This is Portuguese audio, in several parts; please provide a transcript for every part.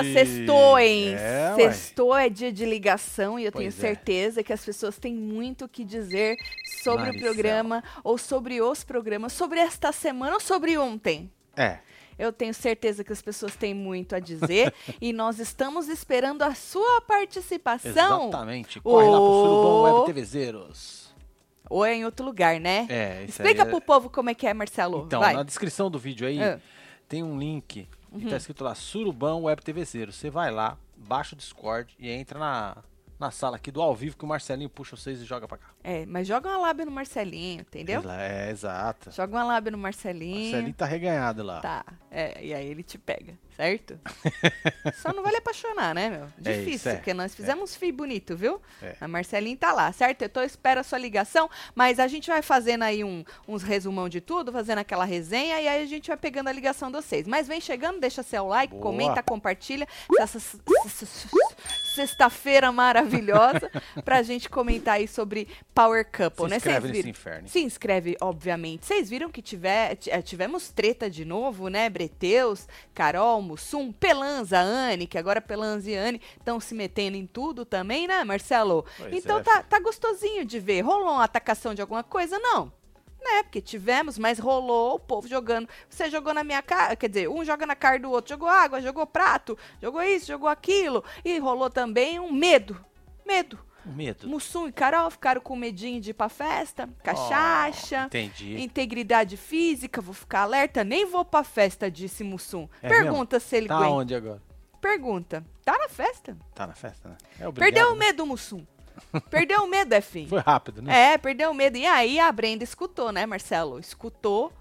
Ah, sextou, hein? É, sextou é dia de ligação e eu tenho Pois é. certeza que as pessoas têm muito o que dizer sobre Maricel. o programa, ou sobre os programas, sobre esta semana ou sobre ontem. É. Eu tenho certeza que as pessoas têm muito a dizer e nós estamos esperando a sua participação. Exatamente. Corre lá pro Surubom. Web TVzeiros. Ou é em outro lugar, né? É, isso Explica aí é- pro povo como é que é, Marcelo. Então, Vai. na descrição do vídeo aí, Ah. Tem um link que tá escrito lá, Surubão Web TVzeiro. Você vai lá, baixa o Discord e entra na, na sala aqui do ao vivo que o Marcelinho puxa vocês e joga pra cá. É, mas joga uma lábia no Marcelinho, entendeu? É, exato. Joga uma lábia no Marcelinho. Marcelinho tá reganhado lá. Tá, é, e aí ele te pega, certo? Só não vale apaixonar, né, meu? É Difícil, isso, é. porque nós fizemos fio bonito, viu? É. A Marcelinho tá lá, certo? Eu tô espero a sua ligação, mas a gente vai fazendo aí um- uns resumão de tudo, fazendo aquela resenha, e aí a gente vai pegando a ligação de vocês. Mas vem chegando, deixa seu like, Boa. comenta, compartilha. Essa Sexta-feira maravilhosa pra gente comentar aí sobre Power Couple, Se né? inscreve nesse inferno. Se inscreve, obviamente. Vocês viram que tiver, eh, tivemos treta de novo, né? Breteus, Carol, Mussum, Pelanza, Anne, que agora Pelanza e Anne estão se metendo em tudo também, né, Marcelo? Pois então é, tá, tá gostosinho de ver. Rolou uma atacação de alguma coisa? Não. Né, porque tivemos, mas rolou o povo jogando. Você jogou na minha cara, quer dizer, um joga na cara do outro, jogou água, jogou prato, jogou isso, jogou aquilo. E rolou também um medo. Medo. O medo. Mussum e Carol ficaram com medinho de ir pra festa, cachaça, Oh, entendi. integridade física, vou ficar alerta, nem vou pra festa, disse Mussum. É Pergunta se ele Tá aguenta. onde agora? Pergunta. Tá na festa? Tá na festa, né? É obrigado, Perdeu o né? medo, Mussum. Perdeu o medo, é fim. Foi rápido, né? É, perdeu o medo. E aí a Brenda escutou, né, Marcelo? Escutou.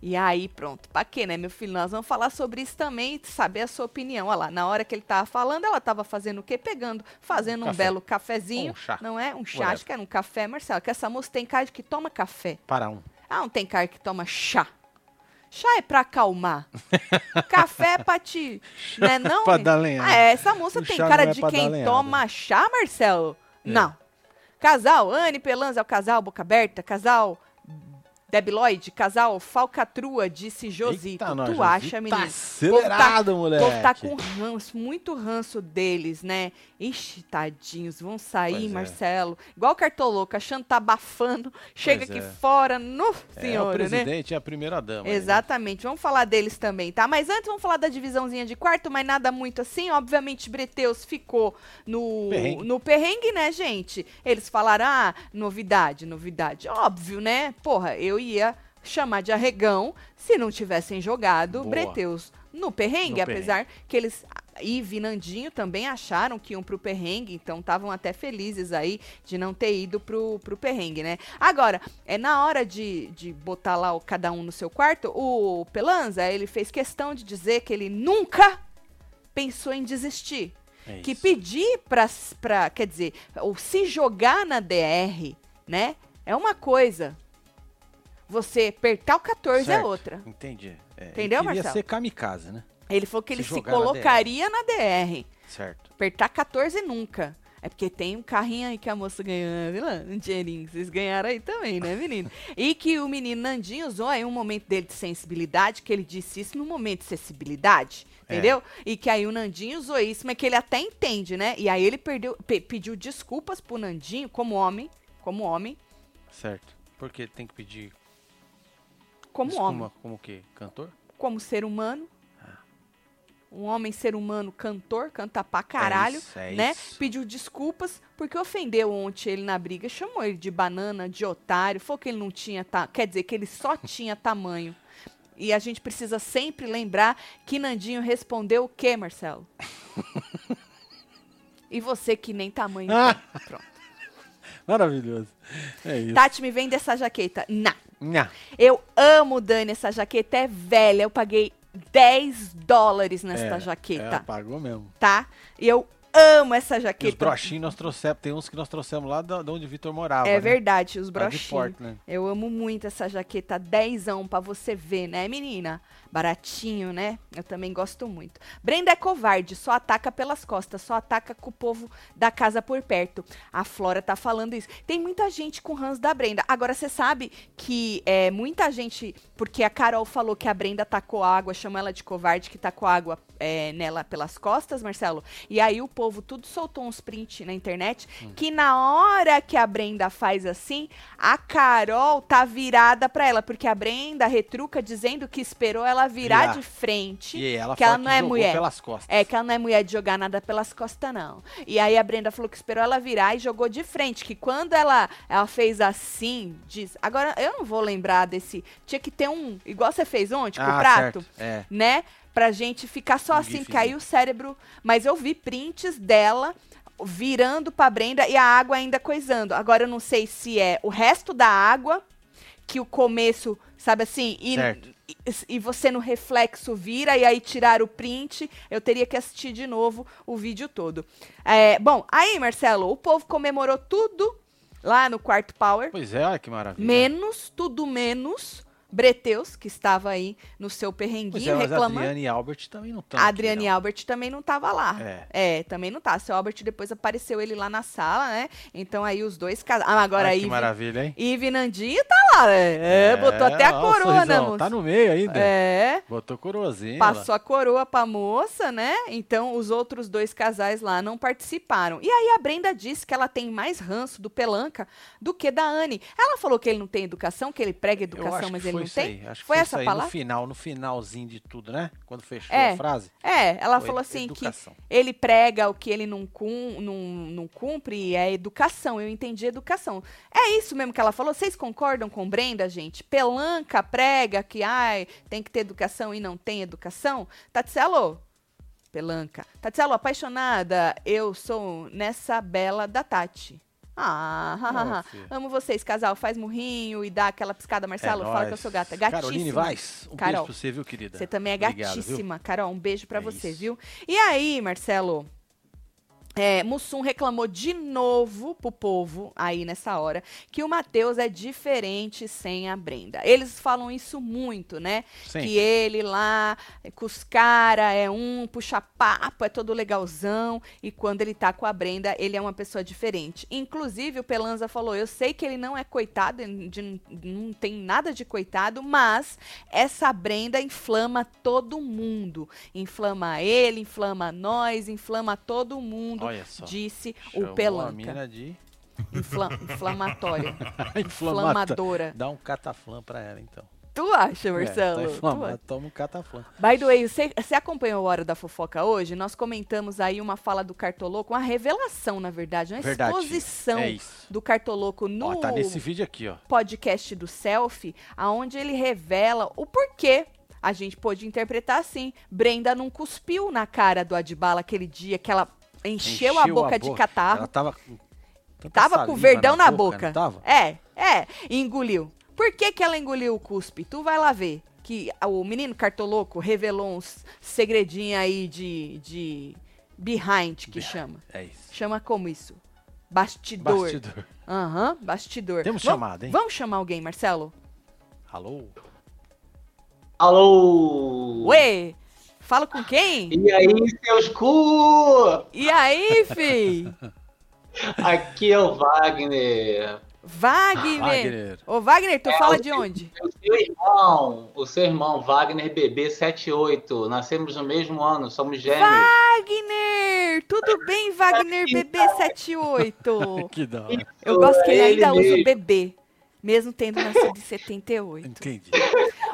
E aí, pronto. Pra quê, né, meu filho? Nós vamos falar sobre isso também, saber a sua opinião. Olha lá, na hora que ele tava falando, ela tava fazendo o quê? Pegando, fazendo um belo cafezinho. Um chá. Não é? Um chá, Whatever. acho que era um café, Marcelo. Que essa moça tem cara de que toma café. Para um. Ah, não tem cara que toma chá. Chá é pra acalmar. Café é pra te. Né, não? pra dar lenhada. Ah, é, essa moça O tem cara é de quem lenhada. toma chá, Marcelo? É. Não. Casal, Anne Pelanza é o casal Boca Aberta, casal Debi Lloyd, casal Falcatrua, disse Josito. Eita, nós, tu Josito acha, tá menino? acelerado, O moleque. povo tá com ranço, muito ranço deles, né? Ixi, tadinhos, vão sair, Pois é. Marcelo. Igual cartoloco, achando que tá abafando. Chega Pois aqui é. fora, no É, o né? presidente e a primeira dama. aí, né? Exatamente, vamos falar deles também, tá? Mas antes vamos falar da divisãozinha de quarto, mas nada muito assim. Obviamente, Breteus ficou no Perrengue. no perrengue, né, gente? Eles falaram, ah, novidade, novidade. Óbvio, né? Porra, eu ia chamar de arregão se não tivessem jogado Boa. Breteus no perrengue, No apesar que eles. E Vinandinho também acharam que iam pro perrengue, então estavam até felizes aí de não ter ido pro, pro perrengue, né? Agora, é na hora de, de botar lá o, cada um no seu quarto, o Pelanza, ele fez questão de dizer que ele nunca pensou em desistir. É Que pedir pra, pra, quer dizer, ou se jogar na DR, né, é uma coisa. Você apertar o 14 é Certo. outra. Entendi. É, ele Entendeu, queria Marcelo? ser kamikaze, né? Ele falou que Se ele se jogar na colocaria na DR. Certo. Apertar 14 nunca. É porque tem um carrinho aí que a moça ganhou, viu lá? Um dinheirinho. Vocês ganharam aí também, né, menino? e que o menino Nandinho usou aí um momento dele de sensibilidade, que ele disse isso no momento de sensibilidade, É. entendeu? E que aí o Nandinho usou isso, mas que ele até entende, né? E aí ele perdeu, pe- pediu desculpas pro Nandinho, como homem, como homem, Certo. Porque tem que pedir como desculpa, homem, como o quê? Cantor? como ser humano. Ah. Um homem, ser humano, cantor, canta pra caralho. isso, é né? isso. Pediu desculpas porque ofendeu ontem ele na briga, chamou ele de banana, de otário, falou que ele não tinha, ta... quer dizer, que ele só tinha tamanho. E a gente precisa sempre lembrar que Nandinho respondeu o quê, Marcelo? e você que nem tamanho Ah! Pronto. Maravilhoso. É isso. Tati, me vende essa jaqueta. Não. Nha. Eu amo, Dani, essa jaqueta é velha. Eu paguei 10 dólares nesta É, jaqueta. Ela pagou mesmo. tá? E eu amo essa E os jaqueta. brochinhos nós trouxemos, tem uns que nós trouxemos lá de onde o Vitor morava. É né? verdade, os brochinhos. Portland. Eu amo muito essa jaqueta dezão pra você ver, né, menina? Baratinho, né? Eu também gosto muito. Brenda é covarde, só ataca pelas costas, só ataca com o povo da casa por perto. A Flora tá falando isso. Tem muita gente com ranço da Brenda. Agora, você sabe que é, muita gente... Porque a Carol falou que a Brenda tacou água, chama ela de covarde, que tacou água é, nela pelas costas, Marcelo. E aí o povo tudo soltou uns print na internet que na hora que a Brenda faz assim, a Carol tá virada pra ela, porque a Brenda retruca dizendo que esperou ela virar Virar. de frente, E ela que ela não é jogou mulher. pelas costas. É, que ela não é mulher de jogar nada pelas costas, não. E aí a Brenda falou que esperou ela virar e jogou de frente. Que quando ela, ela fez assim, diz. Agora, eu não vou lembrar desse. Tinha que ter um. Igual você fez ontem com o ah, prato certo. É. né? Pra gente ficar só Um assim, aí o cérebro. Mas eu vi prints dela virando pra Brenda e a água ainda coisando. Agora eu não sei se é o resto da água, que o começo, sabe assim, e, e, e você no reflexo vira e aí tirar o print. Eu teria que assistir de novo o vídeo todo. É, bom, aí, Marcelo, o povo comemorou tudo lá no quarto Power. Pois é, olha que maravilha. Menos, tudo menos. Breteus, que estava aí no seu perrenguinho é, reclamando. Adriane e Albert também não estão. A Adriane e Albert também não tava lá. É. também não tá. Seu Albert depois apareceu ele lá na sala, né? Então aí os dois casaram. Ah, agora aí. que maravilha, hein? Ive Nandinho tá lá, né? É, botou até a ó, coroa, né, moça? Tá no meio ainda. É. Botou coroazinha. Passou a coroa pra moça, né? Então os outros dois casais lá não participaram. E aí a Brenda disse que ela tem mais ranço do Pelanca do que da Anne. Ela falou que ele não tem educação, que ele prega educação, mas ele foi não tem. aí. Acho que Foi foi essa palavra? no final, no finalzinho de tudo, né? Quando fechou É. a frase. É, ela Foi falou assim educação. que ele prega o que ele não, cum, não, não cumpre e é educação. Eu entendi educação. É isso mesmo que ela falou. Vocês concordam com Brenda, gente? Pelanca prega que ai, tem que ter educação e não tem educação? Tatselo, Pelanca. Tatselo, apaixonada, eu sou nessa bela da Tati. Ah, hahaha. amo vocês, casal. Faz murrinho e dá aquela piscada, Marcelo. é fala que eu sou gata. Gatíssima. Caroline Vaz, um Carol. beijo pra você, viu, querida? Você também é Obrigado, viu? gatíssima, Carol. Um beijo pra É você, isso. viu? E aí, Marcelo? É, Mussum reclamou de novo pro povo aí nessa hora que o Matheus é diferente sem a Brenda. Eles falam isso muito, né? Sempre. Que ele lá com os caras é um puxa papo, é todo legalzão e quando ele tá com a Brenda, ele é uma pessoa diferente. Inclusive o Pelanza falou: "Eu sei que ele não é coitado, de- não tem nada de coitado, mas essa Brenda inflama todo mundo. Inflama ele, inflama nós, inflama todo mundo." Olha só. Disse Chamou o A Pelanca. mina de Infla- inflamatória. inflamadora. Dá um cataflã pra ela, então. Tu acha, É, Marcelo? tá Tu inflamado, toma um cataflã. By the way, você, você acompanhou a Hora da Fofoca hoje? Nós comentamos aí uma fala do Cartoloco, uma revelação, na verdade, uma Verdade. exposição É do Cartoloco no Ó, tá nesse vídeo aqui, ó. podcast do Selfie, aonde ele revela o porquê. A gente pôde interpretar assim. Brenda não cuspiu na cara do Adbala aquele dia que ela encheu, a boca de catarro. Ela tava com tanta Tava com saliva verdão na boca. não tava? É, é. E engoliu. Por que, que ela engoliu o cuspe? Tu vai lá ver. Que o menino cartoloco revelou uns segredinhos aí de, de behind, que Behind. chama. É isso. Chama como isso? Bastidor. Bastidor. Aham, bastidor. Temos Vamos- chamada, hein? Vamos chamar alguém, Marcelo? Alô? Alô! Ué, fala com quem? E aí, seus cu? E aí, fi? Aqui é o Wagner. Wagner. Wagner. Ô, Wagner, tu É, fala o de onde? O seu irmão, o seu irmão Wagner BB78. Nascemos no mesmo ano, somos gêmeos. Wagner! Tudo bem, Wagner BB78? Que da hora. Eu gosto que ele Ele ainda usa o bebê, mesmo tendo nascido em 78. Entendi.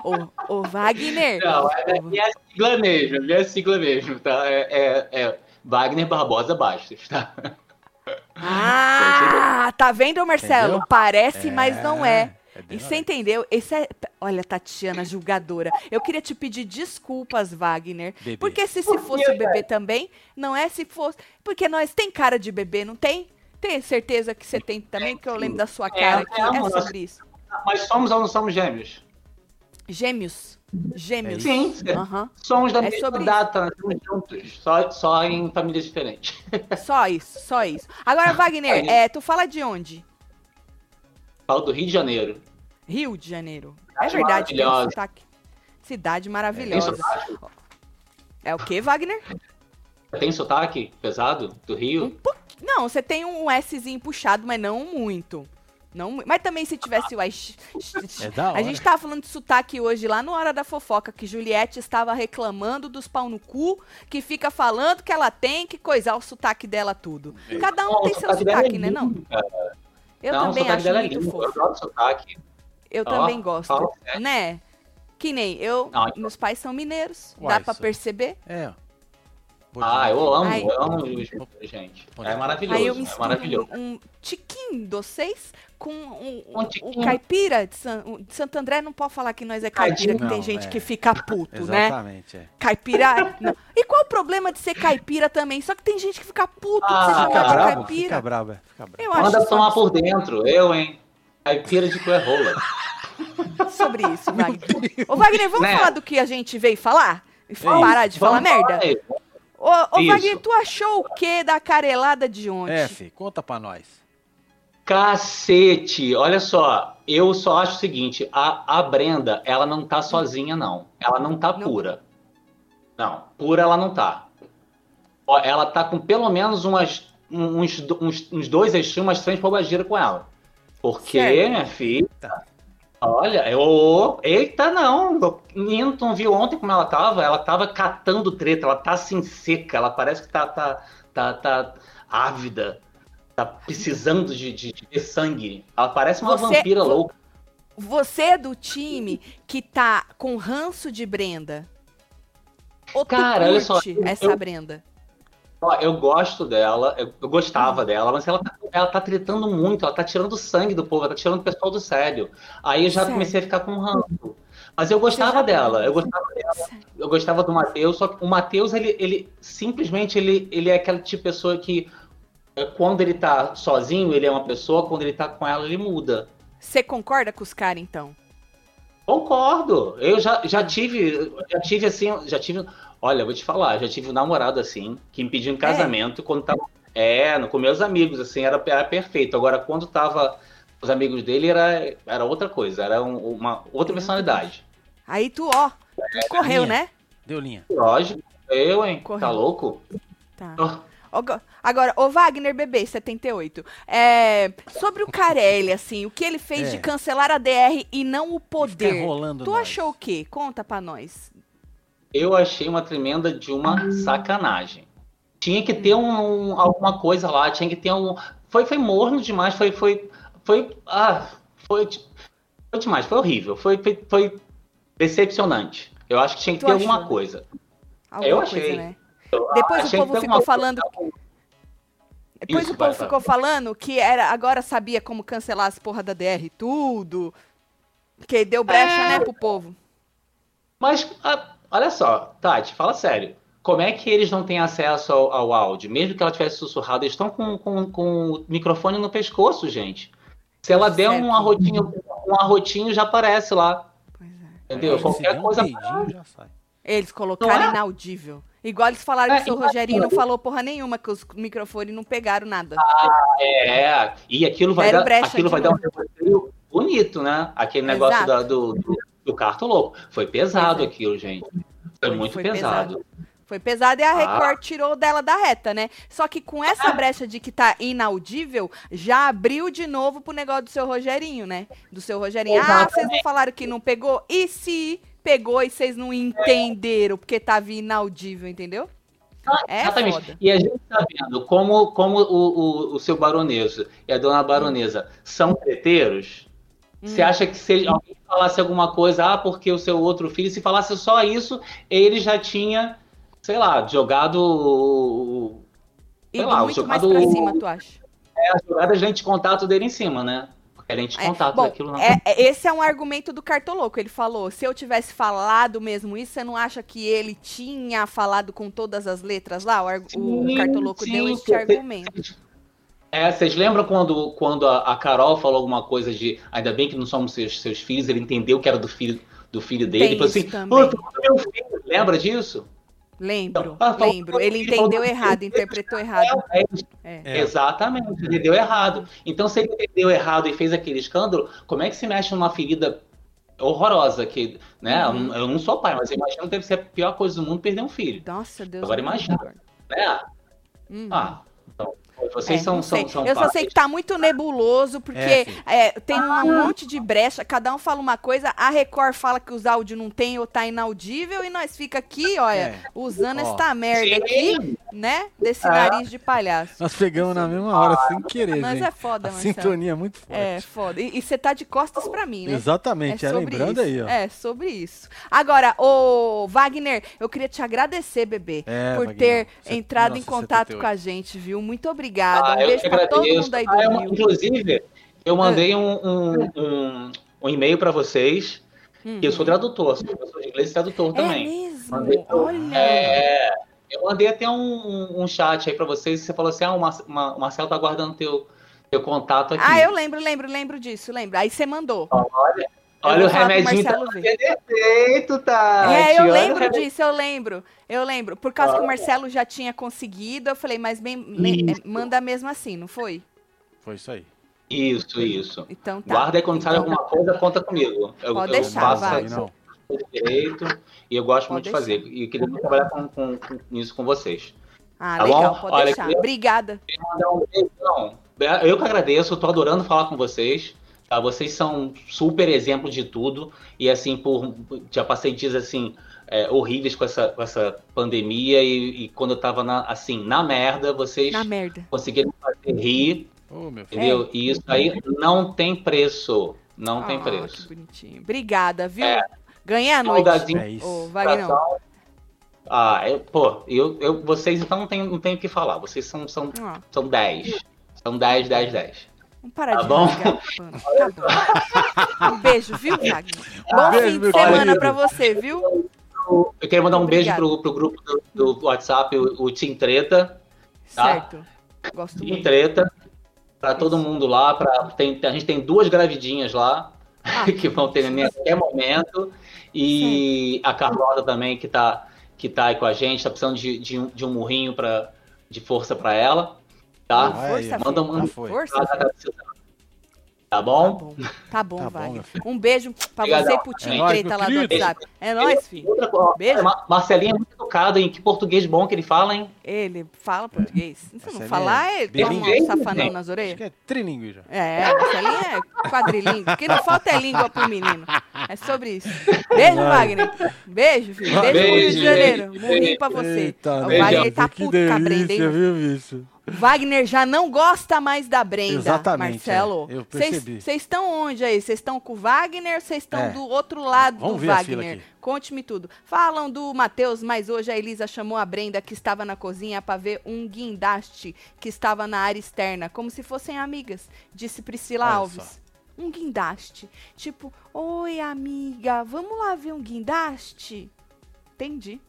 Ô, ô Wagner! Não, é minha sigla mesmo, é minha sigla mesmo, tá? É, é- é Wagner Barbosa Bastos, tá? Ah, tá vendo, Marcelo? Entendeu? Parece, mas não é. É E bem você entendeu? Esse é. Olha, Tatiana, julgadora. Eu queria te pedir desculpas, Wagner. Bebê. Porque se, se fosse o bebê também, não é se fosse. Porque nós tem cara de bebê, não tem? Tem certeza que você tem também, que eu lembro da sua cara aqui. é, É sobre isso. Mas somos ou não somos gêmeos? Gêmeos. Gêmeos. Sim, Aham. somos da É mesma sobre data, estamos juntos, só, só em famílias diferentes. Só isso, só isso. Agora, Wagner, Aí. é, tu fala de onde? Falo do Rio de Janeiro. Rio de Janeiro. É verdade, tem um sotaque. Cidade Tem maravilhosa. sotaque? É o que, Wagner? Tem sotaque pesado do Um Rio? pouquinho. Não, você tem um Szinho puxado, mas não muito. Não, mas também se tivesse o. É da A gente tava falando de sotaque hoje lá no Hora da Fofoca, que Juliette estava reclamando dos pau no cu, que fica falando que ela tem que coisar o sotaque dela tudo. Cada um Não, tem o seu sotaque é né, não? cara. Eu não, também acho dela é muito. Eu fofo. adoro sotaque. Eu Ó, também gosto. Né? Que nem eu, Não, meus pais são mineiros, Uai, dá pra isso- perceber. É. Ah, eu amo, Ai. eu amo os gente. É maravilhoso, Aí eu é maravilhoso. um, um tiquinho de vocês com um, Um um, o caipira de, San, o de Santo André. Não pode falar que nós é caipira, que Não, tem gente é. que fica puto, né? Exatamente, é. Caipira. não. E qual o problema de ser caipira também? Só que tem gente que fica puto Ah, de ser Fica chamado de bravo, fica caipira. bravo, é, fica. Eu acho Manda tomar por dentro, eu, hein? Caipira de Coerrola. sobre isso, Wagner. Ô, Wagner, vamos Né? falar do que a gente veio falar? E Vamos, parar de falar Vamos merda? aí. Ô, ô. Wagner, tu achou o que da carelada de ontem? É, fi, conta pra nós. Cacete! Olha só, eu só acho o seguinte: a, a Brenda, ela não tá sozinha, não. Ela não tá Não. pura. Não, pura ela não tá. Ó, Ela tá com pelo menos umas, uns, uns, uns dois extremos, umas três bobagiras com ela. Porque, Certo. minha filha. Olha, eu. Eita, não! Menino, tu não viu ontem como ela tava? Ela tava catando treta, ela tá assim seca, ela parece que tá, tá, tá, tá ávida, tá precisando de, de, de sangue. Ela parece uma Você- vampira louca. Você é do time que tá com ranço de Brenda? Ou Cara, olha só, eu- essa eu- Brenda? Eu gosto dela, eu, eu gostava Uhum. dela, mas ela tá, ela tá tretando muito, ela tá tirando sangue do povo, ela tá tirando o pessoal do sério. Aí eu já Sério? comecei a ficar com ranço. Mas eu gostava dela, eu gostava dela, eu gostava do Matheus, só que o Matheus, ele, ele simplesmente ele, ele é aquele tipo de pessoa que é, quando ele tá sozinho, ele é uma pessoa, quando ele tá com ela, ele muda. Você concorda com os caras, então? Concordo. Eu já, já tive, já tive assim, já tive. Olha, eu vou te falar, já tive um namorado assim, que me pediu em casamento quando tava. É, no- com meus amigos, assim, era, era perfeito. Agora, quando tava com os amigos dele, era, era outra coisa, era um- uma outra personalidade. Aí tu, ó, tu correu, minha. né? Deu linha. Lógico, eu, hein? Correu. Tá louco? Tá. Oh, Agora, o Wagner Bebê, 78. É, sobre o Carelli, assim, o que ele fez É. de cancelar a DR e não o poder. enrolando Tu nós. achou o quê? Conta pra nós. Eu achei uma tremenda de uma sacanagem. Tinha que ter um, um- alguma coisa lá, tinha que ter um. Foi, foi morno demais, foi. Foi. Foi. Ah, foi, foi demais, foi horrível, foi, foi, foi decepcionante. Eu acho que tinha que Tu ter achou, alguma né? coisa. Alguma Eu coisa, achei. né? Eu Depois o achei povo que ter ficou falando coisa. Depois Isso, o povo vai, vai. ficou falando que era, agora sabia como cancelar as porra da DR e tudo. Que deu brecha, É. né, pro povo. Mas, ah, olha só, Tati, fala sério. Como é que eles não têm acesso ao, ao áudio? Mesmo que ela tivesse sussurrado, eles estão com, com, com o microfone no pescoço, gente. Se ela der Certo. um arrotinho, um arrotinho, já aparece lá. Pois é. Entendeu? Se Qualquer der um coisa. peidinho, já sai. Eles colocaram é? inaudível. Igual eles falaram É, que o seu. Rogerinho não falou porra nenhuma, que os microfones não pegaram nada. É, e aquilo vai Deram dar, aquilo vai dar um negócio bonito, né? Aquele negócio da- do, do, do carto louco. Foi pesado é. aquilo, gente. Foi, Foi- muito foi pesado. Foi pesado e a Ah. Record tirou dela da reta, né? Só que com essa brecha de que tá inaudível, já abriu de novo pro negócio do seu Rogerinho, né? Do seu Rogerinho. Ah, Exatamente. vocês não falaram que não pegou? E se pegou e vocês não entenderam porque tava inaudível, entendeu? É Exatamente. foda. E a gente tá vendo como, como o, o, o seu baroneso e a dona baronesa são treteiros. Você Hum. acha que se alguém falasse alguma coisa, ah, porque o seu outro filho, se falasse só isso, ele já tinha, sei lá, jogado sei lá, muito mais jogado pra cima, tu acha? a jogada de contato dele em cima, né? A É, contato bom, daquilo não. é- é- esse é um argumento do Cartoloco. Ele falou: se eu tivesse falado mesmo isso, você não acha que ele tinha falado com todas as letras lá? O, argu- o Sim, Cartoloco sim, deu porque- argumento. É, vocês lembram quando, quando a, a Carol falou alguma coisa de ainda bem que não somos seus, seus filhos, ele entendeu que era do filho do filho dele. Tem Falou assim, também. "Ô, tu matou meu filho. Lembra disso? Lembro, Ah, falou- lembro. Ele entendeu errado, interpretou errado. É, É. É. Exatamente, entendeu errado. Então, se ele entendeu errado e fez aquele escândalo, como é que se mexe numa ferida horrorosa? Que, né? Uhum. Eu não sou pai, mas eu imagino que deve ser a pior coisa do mundo perder um filho. Nossa, Deus. Agora imagina. Né? Uhum. Ah, então, vocês É, são, são, são Eu só sei que tá muito nebuloso, porque É, é, tem um monte de brecha, cada um fala uma coisa, a Record fala que os áudios não tem ou tá inaudível, e nós fica aqui, olha, É. usando Ó. esta merda aqui, né? Desse É. nariz de palhaço. Nós pegamos na mesma hora, sem querer, Mas gente. é foda, A Marcelo. sintonia é muito forte. É, foda. E você tá de costas pra mim, né? Exatamente, é, sobre lembrando isso. aí, ó. É, sobre isso. Agora, ô Wagner, eu queria te agradecer, bebê, É, por Wagner, ter você- entrado em nossa, contato 78. com a gente, viu? Muito obrigada. Ah, um beijo pra todo mundo aí do Ah, eu- Rio. inclusive, eu mandei um, um, um, um e-mail para vocês, que eu sou tradutor, sou professor de inglês e tradutor Uhum. É também. mesmo? Mandei Olha. É, eu mandei até um, um- chat aí para vocês, e você falou assim, ah, o, Mar o Marcelo tá guardando teu, teu contato aqui. Ah, eu lembro, lembro, lembro disso, lembro. Aí você mandou. Olha, Eu olha o remedinho tá efeito, tá? é, eu Olha lembro disso, eu lembro. Eu lembro. Por causa que o Marcelo já tinha conseguido, eu falei, mas bem, Isso. é, manda mesmo assim, não foi? Foi isso aí. Isso, isso. Então tá. Guarda aí quando sai Então, alguma coisa, conta comigo. Eu, Pode eu deixar, faço vai. direito e eu gosto Pode muito de fazer. E queria muito trabalhar com, com, com isso com vocês. Ah, Tá legal, bom? pode Olha, deixar. eu- Obrigada. Eu que agradeço, eu tô adorando falar com vocês. Tá? Vocês são super exemplo de tudo. E assim, por já passei dias assim é, horríveis com essa, com essa pandemia. E, e quando eu tava na, assim, na merda, vocês Na merda. conseguiram me fazer rir, filho. entendeu? E isso aí não tem preço. Não tem Ah, preço. Que bonitinho. Obrigada, viu? É. Ganhei a noite. É isso. Wagner. Ah, eu, pô, eu, eu, vocês então não tem, não tem o que falar. Vocês são, são, Ah, são 10. São 10, 10, 10. Vamos parar Tá de bom? Tá bom. Um beijo, viu, Wagner? Bom beijo, fim de semana pra você, viu? Eu queria mandar um beijo pro, pro grupo do, do WhatsApp, o, o Team Treta. Tá. Certo. Gosto Team muito. Treta. Pra todo mundo lá. Pra, tem, a gente tem duas gravidinhas lá. Ah, que vão ter neném a qualquer momento. E a Carlota também, que tá, que tá aí com a gente, tá precisando de, de, um, de um murrinho pra, de força pra ela. Tá? Vai Força, Manda um- foi. Força, tá. Tá Tá bom? tá bom, Tá bom, filho. um beijo pra Obrigadão. você e pro time É treta lá do. WhatsApp. É nóis, filho. Outra Beijo. Ma- Marcelinho é muito educado, hein? Que português bom que ele fala, hein? Ele fala português. Se não Marcelinho falar, é ele toma um safanão nas Acho orelhas. que é trilingue já. É, Marcelinho é quadrilíngue. O que não falta é língua pro menino. É sobre isso. Beijo, Wagner. Beijo, filho. Beijo, pro Rio de Beijo, Janeiro. beijo. Morrinho pra você. Eita, o. Wagner tá puto com a Brenda, delícia, hein? viu, bicho? Wagner já não gosta mais da Brenda, Exatamente, Marcelo. é. Eu percebi. Vocês estão onde aí? Vocês estão com o Wagner vocês estão É. do outro lado Vamos do Wagner? Conte-me tudo. Falam do Matheus, mas hoje a Elisa chamou a Brenda, que estava na cozinha, para ver um guindaste que estava na área externa, como se fossem amigas, disse Priscila Olha Alves. só. Um guindaste. Tipo, oi, amiga, vamos lá ver um guindaste? Entendi.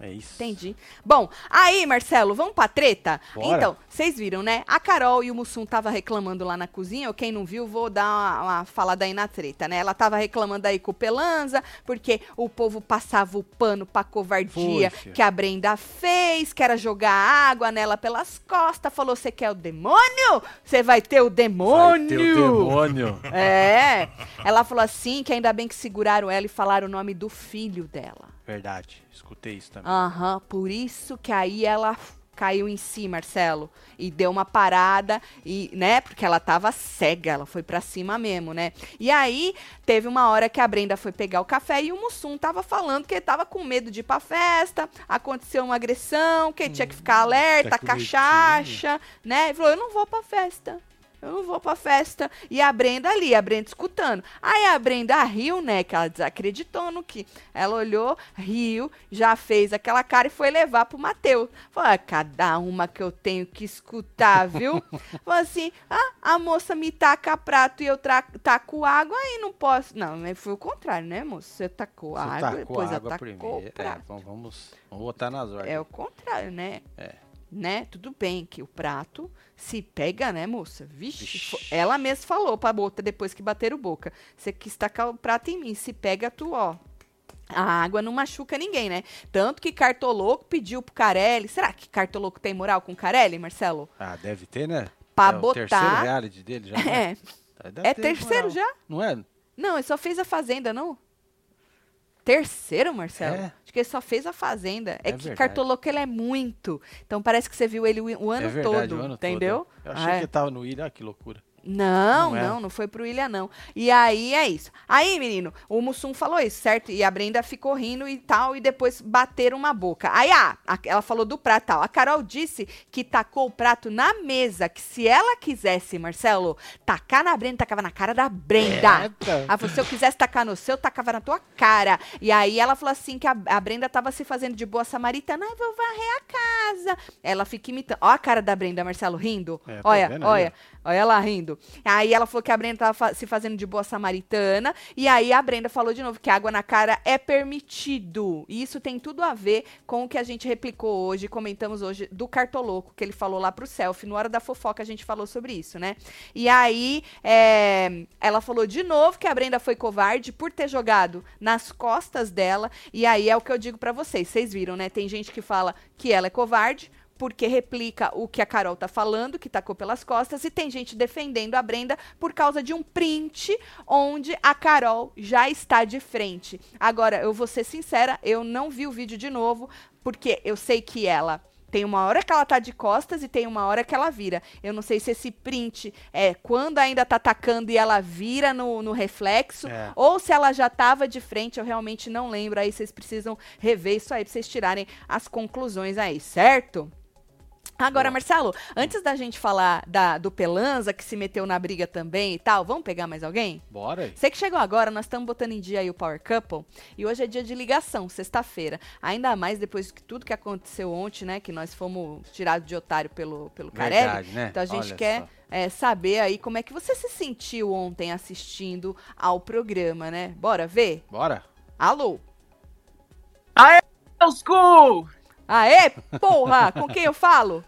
É isso. Entendi. Bom, aí, Marcelo, vamos pra treta? Bora. Então, vocês viram, né? A Carol e o Mussum tava reclamando lá na cozinha. Quem não viu, vou dar uma, uma falada aí na treta, né? Ela tava reclamando aí com o Pelanza, porque o povo passava o pano pra covardia que a Brenda fez, que era jogar água nela pelas costas. Falou: você quer o demônio? Você vai ter o Vai demônio! ter o demônio. É. Ela falou assim que ainda bem que seguraram ela e falaram o nome do filho dela. Verdade. Escutei isso também. Aham, por isso que aí ela caiu em si, Marcelo, e deu uma parada e, né, porque ela tava cega, ela foi pra cima mesmo, né? E aí teve uma hora que a Brenda foi pegar o café e o Mussum tava falando que ele tava com medo de ir pra festa, aconteceu uma agressão, que ele tinha que ficar alerta, tá cachaça, né? E falou: "Eu não vou pra festa". Eu não vou pra festa. E a Brenda ali, a Brenda escutando. Aí a Brenda riu, né? Que ela desacreditou no que. Ela olhou, riu, já fez aquela cara e foi levar pro Matheus. Falou, ah, cada uma que eu tenho que escutar, viu? Falou assim, ah, a moça me taca prato e eu taco água, aí não posso. Não, mas foi o contrário, né, moça? Você tacou Você água, tacou depois água tacou primeiro. É, vamos, vamos, botar nas ordens. É o contrário, né? Né? Tudo bem que o prato se pega, né, moça? Vixe, Vixe. ela mesma falou pra boca depois que bateram boca. Você quis tacar o prato em mim, se pega tu, ó. A água não machuca ninguém, né? Tanto que Cartoloco pediu pro Carelli. Será que Cartoloco tem moral com Carelli, Marcelo? Ah, deve ter, né? Pra é o terceiro botar. reality dele já. né? É, Deve é ter terceiro moral. já? Não é? Não, ele só fez a Fazenda, não? Terceiro, Marcelo? É. Acho que ele só fez a Fazenda. É, É que verdade. Cartoloco ele é muito. Então parece que você viu ele o, ano é verdade, todo, o ano entendeu? todo. Eu achei Ah, é. que tava no Ilha, ah, que loucura. Não, Não é? não, não foi pro Ilha, não. E aí é isso. Aí, menino, o Mussum falou isso, certo? E a Brenda ficou rindo e tal, e depois bateram uma boca. Aí, ah, a- ela falou do prato e tal. A Carol disse que tacou o prato na mesa, que se ela quisesse, Marcelo, tacar na Brenda, tacava na cara da Brenda. Eita. Falou, se eu quisesse tacar no seu, tacava na tua cara. E aí ela falou assim que a, a Brenda tava se fazendo de boa samaritana. Ai, vou varrer a casa. Ela fica imitando. Ó a cara da Brenda, Marcelo, rindo. É, olha, vendo olha. Olha ela rindo. Aí ela falou que a Brenda tava fa- se fazendo de boa samaritana. E aí a Brenda falou de novo que água na cara é permitido. E isso tem tudo a ver com o que a gente replicou hoje, comentamos hoje, do Cartoloco, que ele falou lá pro selfie. No Hora da Fofoca a gente falou sobre isso, né? E aí é, ela falou de novo que a Brenda foi covarde por ter jogado nas costas dela. E aí é o que eu digo pra vocês. Vocês viram, né? Tem gente que fala que ela é covarde porque replica o que a Carol tá falando, que tacou pelas costas, e tem gente defendendo a Brenda por causa de um print onde a Carol já está de frente. Agora, eu vou ser sincera, eu não vi o vídeo de novo, porque eu sei que ela tem uma hora que ela tá de costas e tem uma hora que ela vira. Eu não sei se esse print é quando ainda tá atacando e ela vira no, no reflexo, É. ou se ela já tava de frente, eu realmente não lembro. Aí vocês precisam rever isso aí pra vocês tirarem as conclusões aí, certo? Agora, Boa. Marcelo, antes da gente falar da, do Pelanza, que se meteu na briga também e tal, vamos pegar mais alguém? Bora aí. Você que chegou agora, nós estamos botando em dia aí o Power Couple. E hoje é dia de ligação, sexta-feira. Ainda mais depois de tudo que aconteceu ontem, né? Que nós fomos tirados de otário pelo, pelo Carelli. Verdade, né? Então a gente Olha quer é, saber aí como é que você se sentiu ontem assistindo ao programa, né? Bora ver? Bora? Alô? School! Aê, porra! com quem eu falo?